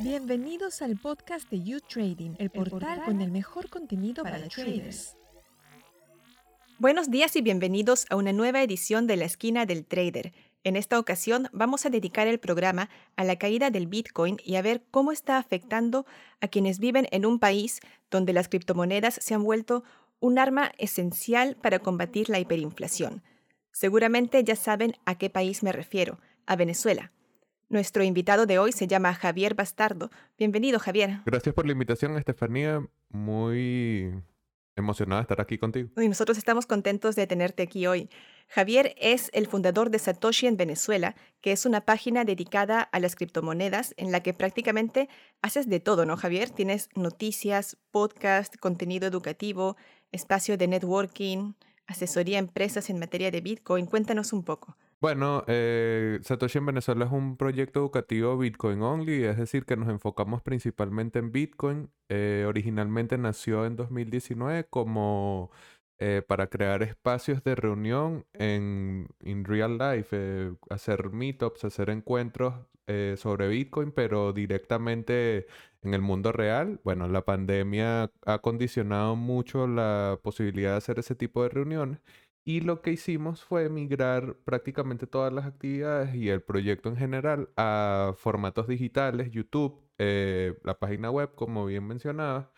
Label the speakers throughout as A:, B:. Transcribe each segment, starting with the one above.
A: Bienvenidos al podcast de You Trading, el portal con el mejor contenido para, traders.
B: Buenos días y bienvenidos a una nueva edición de La Esquina del Trader. En esta ocasión vamos a dedicar el programa a la caída del Bitcoin y a ver cómo está afectando a quienes viven en un país donde las criptomonedas se han vuelto un arma esencial para combatir la hiperinflación. Seguramente ya saben a qué país me refiero, a Venezuela. Nuestro invitado de hoy se llama Javier Bastardo. Bienvenido, Javier.
C: Gracias por la invitación, Estefanía. Muy emocionada de estar aquí contigo.
B: Y nosotros estamos contentos de tenerte aquí hoy. Javier es el fundador de Satoshi en Venezuela, que es una página dedicada a las criptomonedas en la que prácticamente haces de todo, ¿no, Javier? Tienes noticias, podcast, contenido educativo, espacio de networking, asesoría a empresas en materia de Bitcoin. Cuéntanos un poco.
C: Bueno, eh, Satoshi en Venezuela es un proyecto educativo Bitcoin only, es decir, que nos enfocamos principalmente en Bitcoin. Eh, originalmente nació en 2019 como eh, para crear espacios de reunión en real life, hacer meetups, hacer encuentros sobre Bitcoin, pero directamente en el mundo real. Bueno, la pandemia ha condicionado mucho la posibilidad de hacer ese tipo de reuniones. Y lo que hicimos fue migrar prácticamente todas las actividades y el proyecto en general a formatos digitales, YouTube, eh, la página web, como bien mencionaba.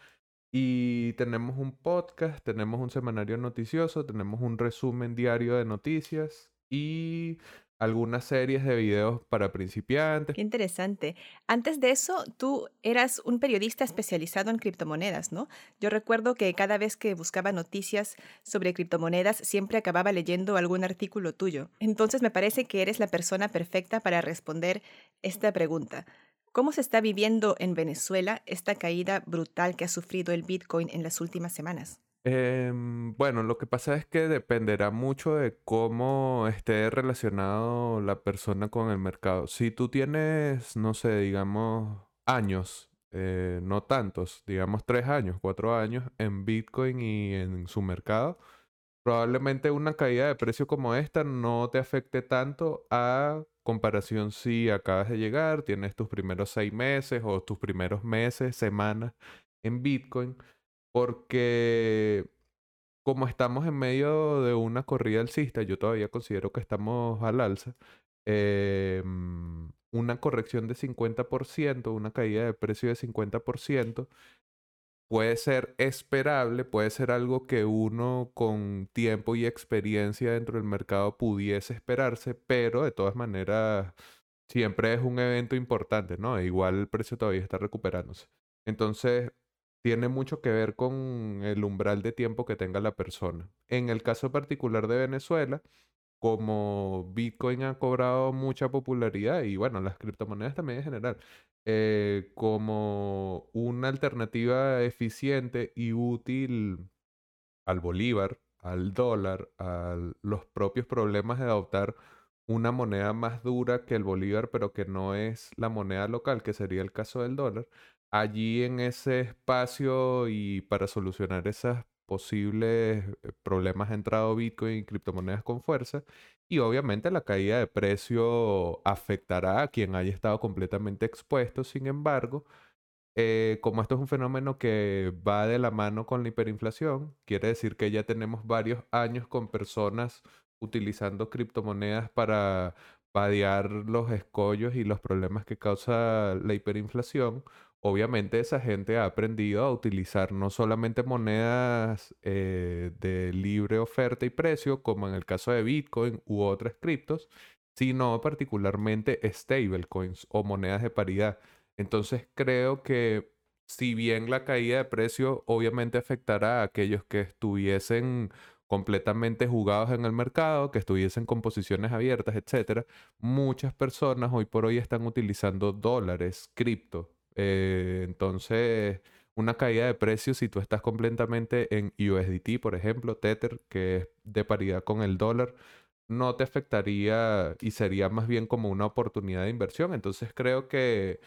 C: Y tenemos un podcast, tenemos un semanario noticioso, tenemos un resumen diario de noticias y algunas series de videos para principiantes.
B: Qué interesante. Antes de eso, tú eras un periodista especializado en criptomonedas, ¿no? Yo recuerdo que cada vez que buscaba noticias sobre criptomonedas, siempre acababa leyendo algún artículo tuyo. Entonces me parece que eres la persona perfecta para responder esta pregunta. ¿Cómo se está viviendo en Venezuela esta caída brutal que ha sufrido el Bitcoin en las últimas semanas?
C: Em, bueno, lo que pasa es que dependerá mucho de cómo esté relacionado la persona con el mercado. Si tú tienes, no sé, digamos, años, eh, no tantos, digamos tres años, cuatro años en Bitcoin y en su mercado, probablemente una caída de precio como esta no te afecte tanto a comparación si acabas de llegar, tienes tus primeros seis meses o tus primeros meses, semanas en Bitcoin porque como estamos en medio de una corrida alcista, yo todavía considero que estamos al alza, em, una corrección de 50%, una caída de precio de 50%, puede ser esperable, puede ser algo que uno con tiempo y experiencia dentro del mercado pudiese esperarse, pero de todas maneras siempre es un evento importante, ¿no? E igual el precio todavía está recuperándose. Entonces, tiene mucho que ver con el umbral de tiempo que tenga la persona. En el caso particular de Venezuela, como Bitcoin ha cobrado mucha popularidad y bueno, las criptomonedas también en general, eh, como una alternativa eficiente y útil al bolívar, al dólar, a los propios problemas de adoptar una moneda más dura que el bolívar, pero que no es la moneda local, que sería el caso del dólar, allí en ese espacio y para solucionar esos posibles eh, problemas ha entrado Bitcoin y criptomonedas con fuerza. Y obviamente la caída de precio afectará a quien haya estado completamente expuesto. Sin embargo, eh, como esto es un fenómeno que va de la mano con la hiperinflación, quiere decir que ya tenemos varios años con personas utilizando criptomonedas para padear los escollos y los problemas que causa la hiperinflación obviamente esa gente ha aprendido a utilizar no solamente monedas eh, de libre oferta y precio, como en el caso de Bitcoin u otras criptos, sino particularmente stablecoins o monedas de paridad. Entonces creo que si bien la caída de precio obviamente afectará a aquellos que estuviesen completamente jugados en el mercado, que estuviesen con posiciones abiertas, etc., muchas personas hoy por hoy están utilizando dólares, cripto, eh, entonces, una caída de precios si tú estás completamente en USDT, por ejemplo, Tether, que es de paridad con el dólar, no te afectaría y sería más bien como una oportunidad de inversión. Entonces creo que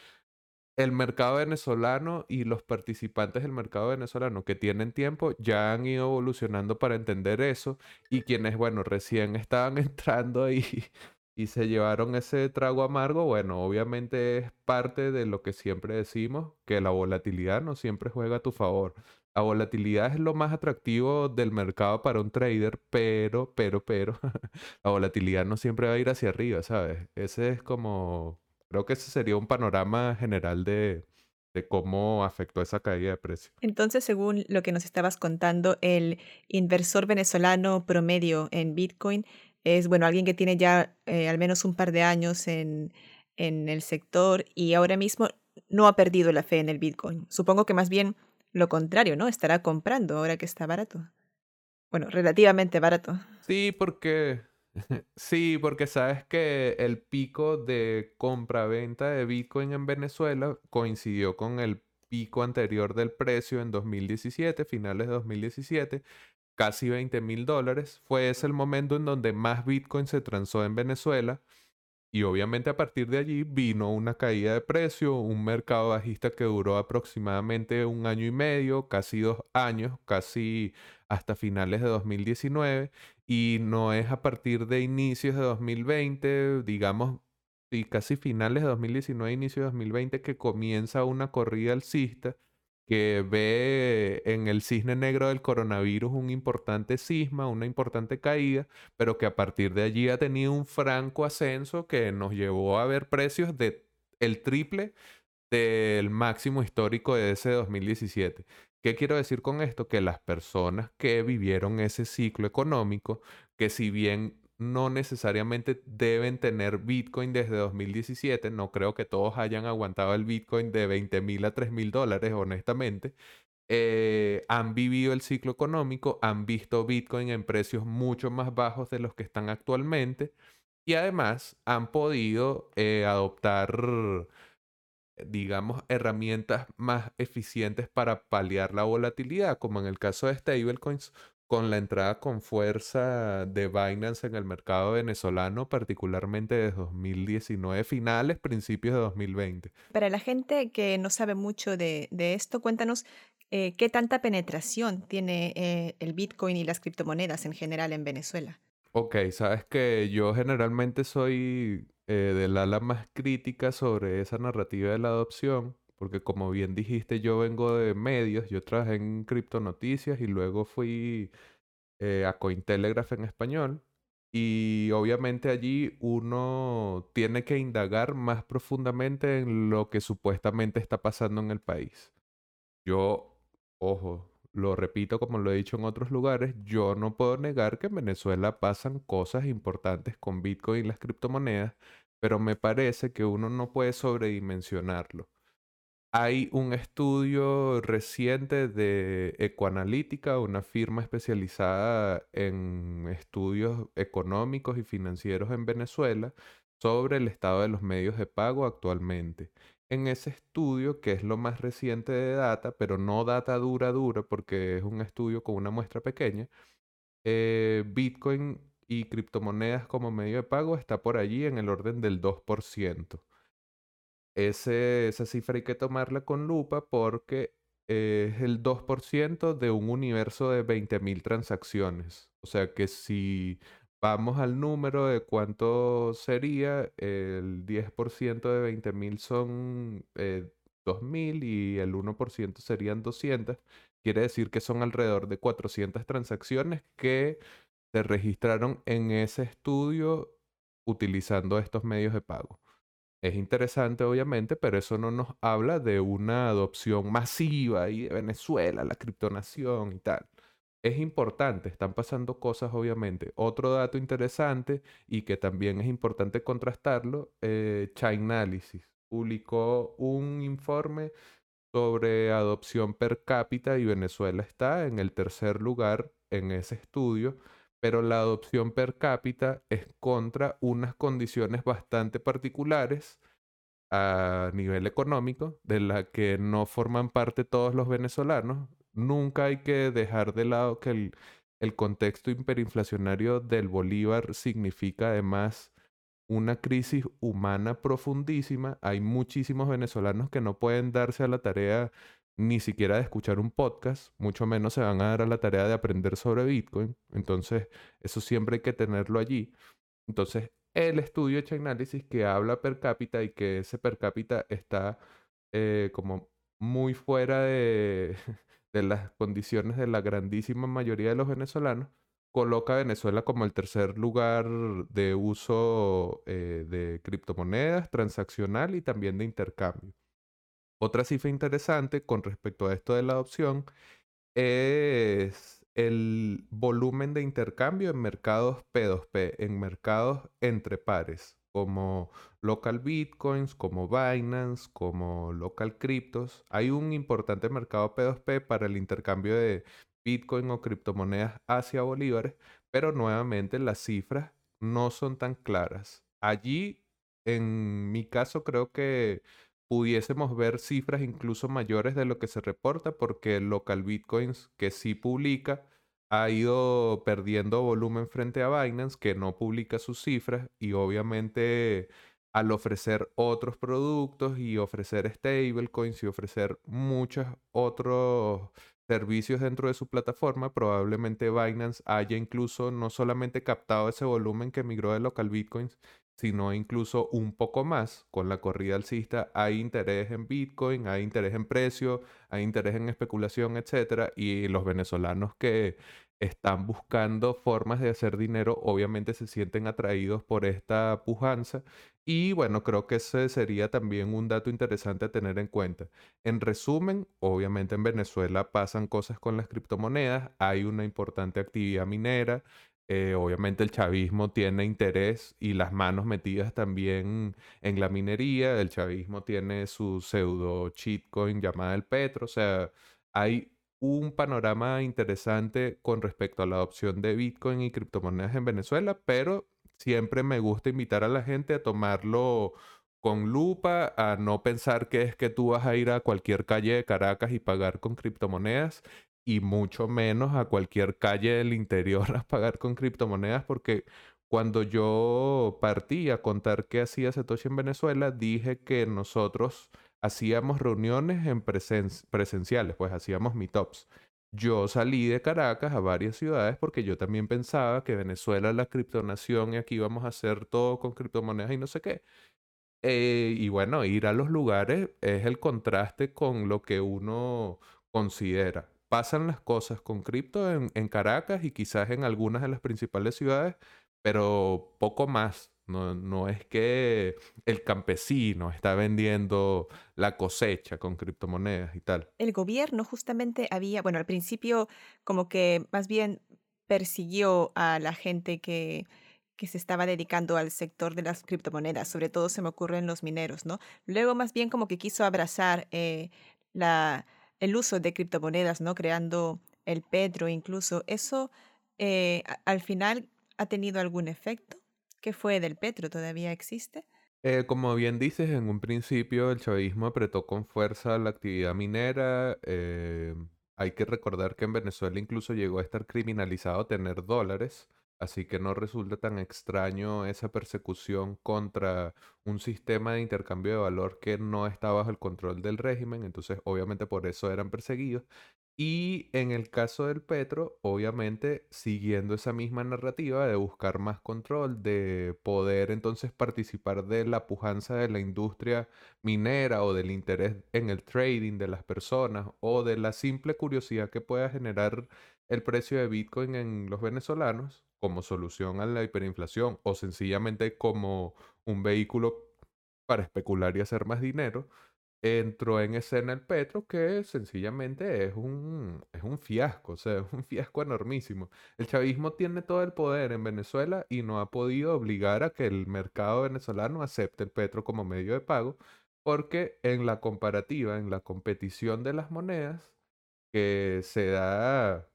C: el mercado venezolano y los participantes del mercado venezolano que tienen tiempo ya han ido evolucionando para entender eso y quienes, bueno, recién estaban entrando y y se llevaron ese trago amargo, bueno, obviamente es parte de lo que siempre decimos, que la volatilidad no siempre juega a tu favor. La volatilidad es lo más atractivo del mercado para un trader, pero, pero, pero, la volatilidad no siempre va a ir hacia arriba, ¿sabes? Ese es como, creo que ese sería un panorama general de, de cómo afectó esa caída de precio.
B: Entonces, según lo que nos estabas contando, el inversor venezolano promedio en Bitcoin es, bueno, alguien que tiene ya eh, al menos un par de años en, en el sector y ahora mismo no ha perdido la fe en el Bitcoin. Supongo que más bien lo contrario, ¿no? Estará comprando ahora que está barato. Bueno, relativamente barato.
C: Sí, porque sí, porque sabes que el pico de compra-venta de Bitcoin en Venezuela coincidió con el pico anterior del precio en 2017, finales de 2017, casi 20 mil dólares. Fue ese el momento en donde más Bitcoin se transó en Venezuela. Y obviamente a partir de allí vino una caída de precio, un mercado bajista que duró aproximadamente un año y medio, casi dos años, casi hasta finales de 2019. Y no es a partir de inicios de 2020, digamos, y casi finales de 2019, inicio de 2020, que comienza una corrida alcista que ve en el cisne negro del coronavirus un importante cisma, una importante caída, pero que a partir de allí ha tenido un franco ascenso que nos llevó a ver precios de el triple del máximo histórico de ese 2017. ¿Qué quiero decir con esto? Que las personas que vivieron ese ciclo económico, que si bien no necesariamente deben tener Bitcoin desde 2017. No creo que todos hayan aguantado el Bitcoin de 20 mil a 3 mil dólares, honestamente. Eh, han vivido el ciclo económico, han visto Bitcoin en precios mucho más bajos de los que están actualmente y además han podido eh, adoptar, digamos, herramientas más eficientes para paliar la volatilidad, como en el caso de stablecoins con la entrada con fuerza de Binance en el mercado venezolano, particularmente de 2019 finales, principios de 2020.
B: Para la gente que no sabe mucho de, esto, cuéntanos eh, qué tanta penetración tiene eh, el Bitcoin y las criptomonedas en general en Venezuela.
C: Ok, sabes que yo generalmente soy eh, del ala más crítica sobre esa narrativa de la adopción, porque como bien dijiste, yo vengo de medios, yo trabajé en criptonoticias y luego fui eh, a Cointelegraph en español. Y obviamente allí uno tiene que indagar más profundamente en lo que supuestamente está pasando en el país. Yo, ojo, lo repito como lo he dicho en otros lugares, yo no puedo negar que en Venezuela pasan cosas importantes con Bitcoin y las criptomonedas, pero me parece que uno no puede sobredimensionarlo. Hay un estudio reciente de Ecoanalítica, una firma especializada en estudios económicos y financieros en Venezuela, sobre el estado de los medios de pago actualmente. En ese estudio, que es lo más reciente de data, pero no data dura dura porque es un estudio con una muestra pequeña, eh, Bitcoin y criptomonedas como medio de pago está por allí en el orden del 2% esa cifra hay que tomarla con lupa porque es el 2% de un universo de 20.000 transacciones. O sea que si vamos al número de cuánto sería, el 10% de 20.000 son 2.000 eh, y el 1% serían 200. Quiere decir que son alrededor de 400 transacciones que se registraron en ese estudio utilizando estos medios de pago. Es interesante, obviamente, pero eso no nos habla de una adopción masiva ahí de Venezuela, la criptonación y tal. Es importante, están pasando cosas, obviamente. Otro dato interesante y que también es importante contrastarlo, eh, Chainalysis publicó un informe sobre adopción per cápita y Venezuela está en el tercer lugar en ese estudio pero la adopción per cápita es contra unas condiciones bastante particulares a nivel económico, de la que no forman parte todos los venezolanos. Nunca hay que dejar de lado que el, el contexto hiperinflacionario del Bolívar significa además una crisis humana profundísima. Hay muchísimos venezolanos que no pueden darse a la tarea ni siquiera de escuchar un podcast, mucho menos se van a dar a la tarea de aprender sobre Bitcoin. Entonces, eso siempre hay que tenerlo allí. Entonces, el estudio Chainalysis que habla per cápita y que ese per cápita está eh, como muy fuera de, de las condiciones de la grandísima mayoría de los venezolanos, coloca a Venezuela como el tercer lugar de uso eh, de criptomonedas, transaccional y también de intercambio. Otra cifra interesante con respecto a esto de la adopción es el volumen de intercambio en mercados P2P, en mercados entre pares, como local bitcoins, como Binance, como local cryptos. Hay un importante mercado P2P para el intercambio de bitcoin o criptomonedas hacia bolívares, pero nuevamente las cifras no son tan claras. Allí, en mi caso, creo que pudiésemos ver cifras incluso mayores de lo que se reporta porque el local bitcoins que sí publica ha ido perdiendo volumen frente a Binance que no publica sus cifras y obviamente al ofrecer otros productos y ofrecer stablecoins y ofrecer muchos otros servicios dentro de su plataforma, probablemente Binance haya incluso no solamente captado ese volumen que migró de local bitcoins, sino incluso un poco más. Con la corrida alcista hay interés en Bitcoin, hay interés en precio, hay interés en especulación, etc. Y los venezolanos que están buscando formas de hacer dinero, obviamente se sienten atraídos por esta pujanza. Y bueno, creo que ese sería también un dato interesante a tener en cuenta. En resumen, obviamente en Venezuela pasan cosas con las criptomonedas, hay una importante actividad minera, eh, obviamente el chavismo tiene interés y las manos metidas también en la minería. El chavismo tiene su pseudo cheatcoin llamada el Petro. O sea, hay un panorama interesante con respecto a la adopción de Bitcoin y criptomonedas en Venezuela, pero siempre me gusta invitar a la gente a tomarlo con lupa, a no pensar que es que tú vas a ir a cualquier calle de Caracas y pagar con criptomonedas y mucho menos a cualquier calle del interior a pagar con criptomonedas porque cuando yo partí a contar qué hacía Satoshi en Venezuela, dije que nosotros hacíamos reuniones en presenciales, pues hacíamos meetups. Yo salí de Caracas a varias ciudades porque yo también pensaba que Venezuela la criptonación y aquí vamos a hacer todo con criptomonedas y no sé qué. Eh, y bueno, ir a los lugares es el contraste con lo que uno considera pasan las cosas con cripto en, Caracas y quizás en algunas de las principales ciudades, pero poco más. No, no, es que el campesino está vendiendo la cosecha con criptomonedas y tal.
B: El gobierno justamente había, bueno, al principio como que más bien persiguió a la gente que, que se estaba dedicando al sector de las criptomonedas, sobre todo se me ocurren los mineros, ¿no? Luego más bien como que quiso abrazar eh, la, el uso de criptomonedas, ¿no? Creando el Petro incluso. ¿Eso eh, al final ha tenido algún efecto? ¿Qué fue del Petro? ¿Todavía existe?
C: Eh, como bien dices, en un principio el chavismo apretó con fuerza la actividad minera. Eh, hay que recordar que en Venezuela incluso llegó a estar criminalizado tener dólares. Así que no resulta tan extraño esa persecución contra un sistema de intercambio de valor que no está bajo el control del régimen, entonces obviamente por eso eran perseguidos. Y en el caso del Petro, obviamente siguiendo esa misma narrativa de buscar más control, de poder entonces participar de la pujanza de la industria minera o del interés en el trading de las personas o de la simple curiosidad que pueda generar el precio de Bitcoin en los venezolanos, como solución a la hiperinflación o sencillamente como un vehículo para especular y hacer más dinero, entró en escena el Petro, que sencillamente es un, es un fiasco, o sea, es un fiasco enormísimo. El chavismo tiene todo el poder en Venezuela y no ha podido obligar a que el mercado venezolano acepte el Petro como medio de pago, porque en la comparativa, en la competición de las monedas, que se da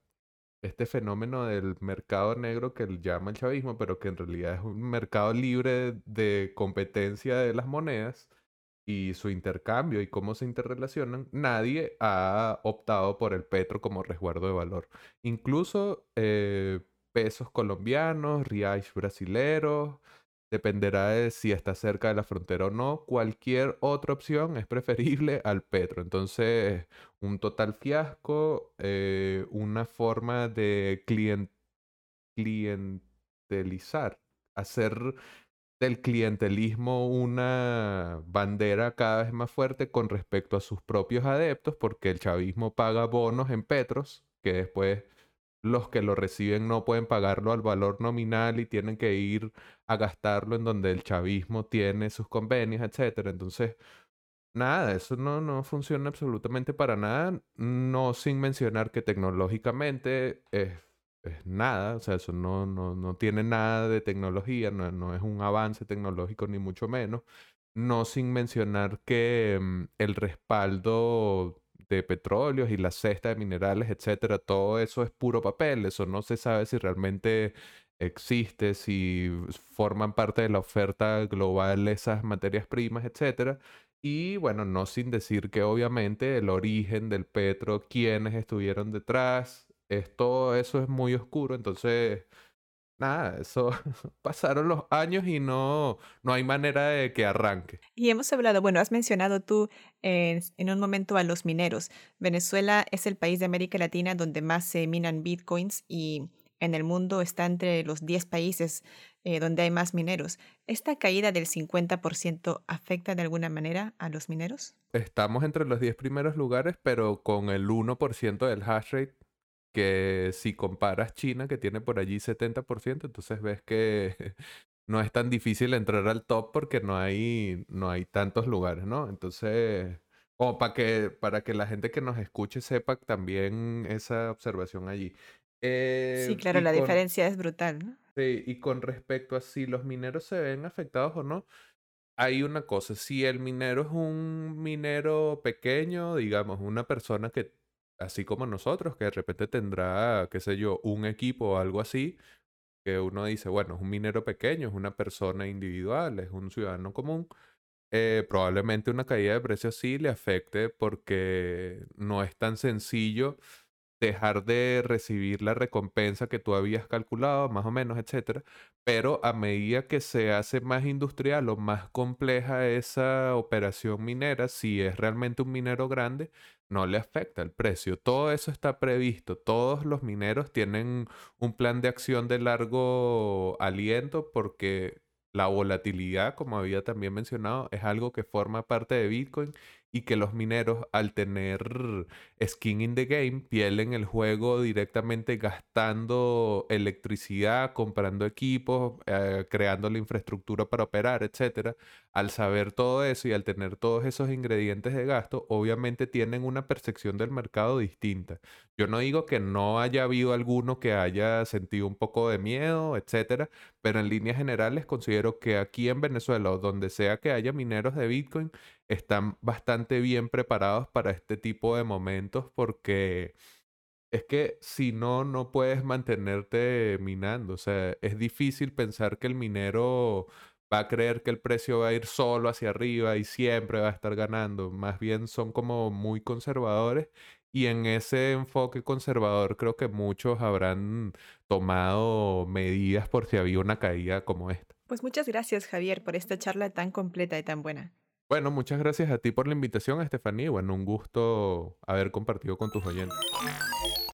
C: este fenómeno del mercado negro que llama el chavismo, pero que en realidad es un mercado libre de competencia de las monedas y su intercambio y cómo se interrelacionan, nadie ha optado por el petro como resguardo de valor. Incluso eh, pesos colombianos, reais brasileros, Dependerá de si está cerca de la frontera o no. Cualquier otra opción es preferible al petro. Entonces, un total fiasco, eh, una forma de clientelizar, hacer del clientelismo una bandera cada vez más fuerte con respecto a sus propios adeptos, porque el chavismo paga bonos en petros, que después los que lo reciben no pueden pagarlo al valor nominal y tienen que ir a gastarlo en donde el chavismo tiene sus convenios, etcétera. Entonces, nada, eso no, no funciona absolutamente para nada, no sin mencionar que tecnológicamente es es nada, o sea, eso no, no, no tiene nada de tecnología, no, no, es un avance tecnológico ni mucho menos. No sin mencionar que mm, el respaldo de petróleos y la cesta de minerales, etcétera, todo eso es puro papel, eso no se sabe si realmente existe, si forman parte de la oferta global esas materias primas, etcétera. Y bueno, no sin decir que obviamente el origen del petro, quienes estuvieron detrás, es, todo eso es muy oscuro, entonces, nada, eso pasaron los años y no, no hay manera de que arranque.
B: Y hemos hablado, bueno, has mencionado tú en, un momento a los mineros. Venezuela es el país de América Latina donde más se minan bitcoins y en el mundo está entre los 10 países eh, donde hay más mineros. ¿Esta caída del 50% afecta de alguna manera a los mineros?
C: Estamos entre los 10 primeros lugares, pero con el 1% del hash rate que si comparas China, que tiene por allí 70%, entonces ves que no es tan difícil entrar al top porque no hay, no hay tantos lugares, ¿no? Entonces, como para que, para que la gente que nos escuche sepa también esa observación allí.
B: Eh, sí, claro, la diferencia es brutal, ¿no?
C: Sí, y con respecto a si los mineros se ven afectados o no, hay una cosa, si el minero es un minero pequeño, digamos, una persona que así como nosotros, que de repente tendrá, qué sé yo, un equipo o algo así, que uno dice, bueno, es un minero pequeño, es una persona individual, es un ciudadano común, eh, probablemente una caída de precios sí le afecte porque no es tan sencillo dejar de recibir la recompensa que tú habías calculado, más o menos, etcétera. Pero a medida que se hace más industrial o más compleja esa operación minera, si es realmente un minero grande, no le afecta el precio. Todo eso está previsto. Todos los mineros tienen un plan de acción de largo aliento porque la volatilidad, como había también mencionado, es algo que forma parte de Bitcoin y que los mineros al tener skin in the game, piel en el juego directamente gastando electricidad, comprando equipos, eh, creando la infraestructura para operar, etcétera. Al saber todo eso y al tener todos esos ingredientes de gasto, obviamente tienen una percepción del mercado distinta. Yo no digo que no haya habido alguno que haya sentido un poco de miedo, etcétera, pero en líneas generales considero que aquí en Venezuela donde sea que haya mineros de Bitcoin, están bastante bien preparados para este tipo de momentos porque es que si no, no puedes mantenerte minando. O sea, es difícil pensar que el minero va a creer que el precio va a ir solo hacia arriba y siempre va a estar ganando. Más bien son como muy conservadores y en ese enfoque conservador creo que muchos habrán tomado medidas por si había una caída como esta.
B: Pues muchas gracias Javier por esta charla tan completa y tan buena.
C: Bueno, muchas gracias a ti por la invitación, Estefanía. Bueno, un gusto haber compartido con tus oyentes.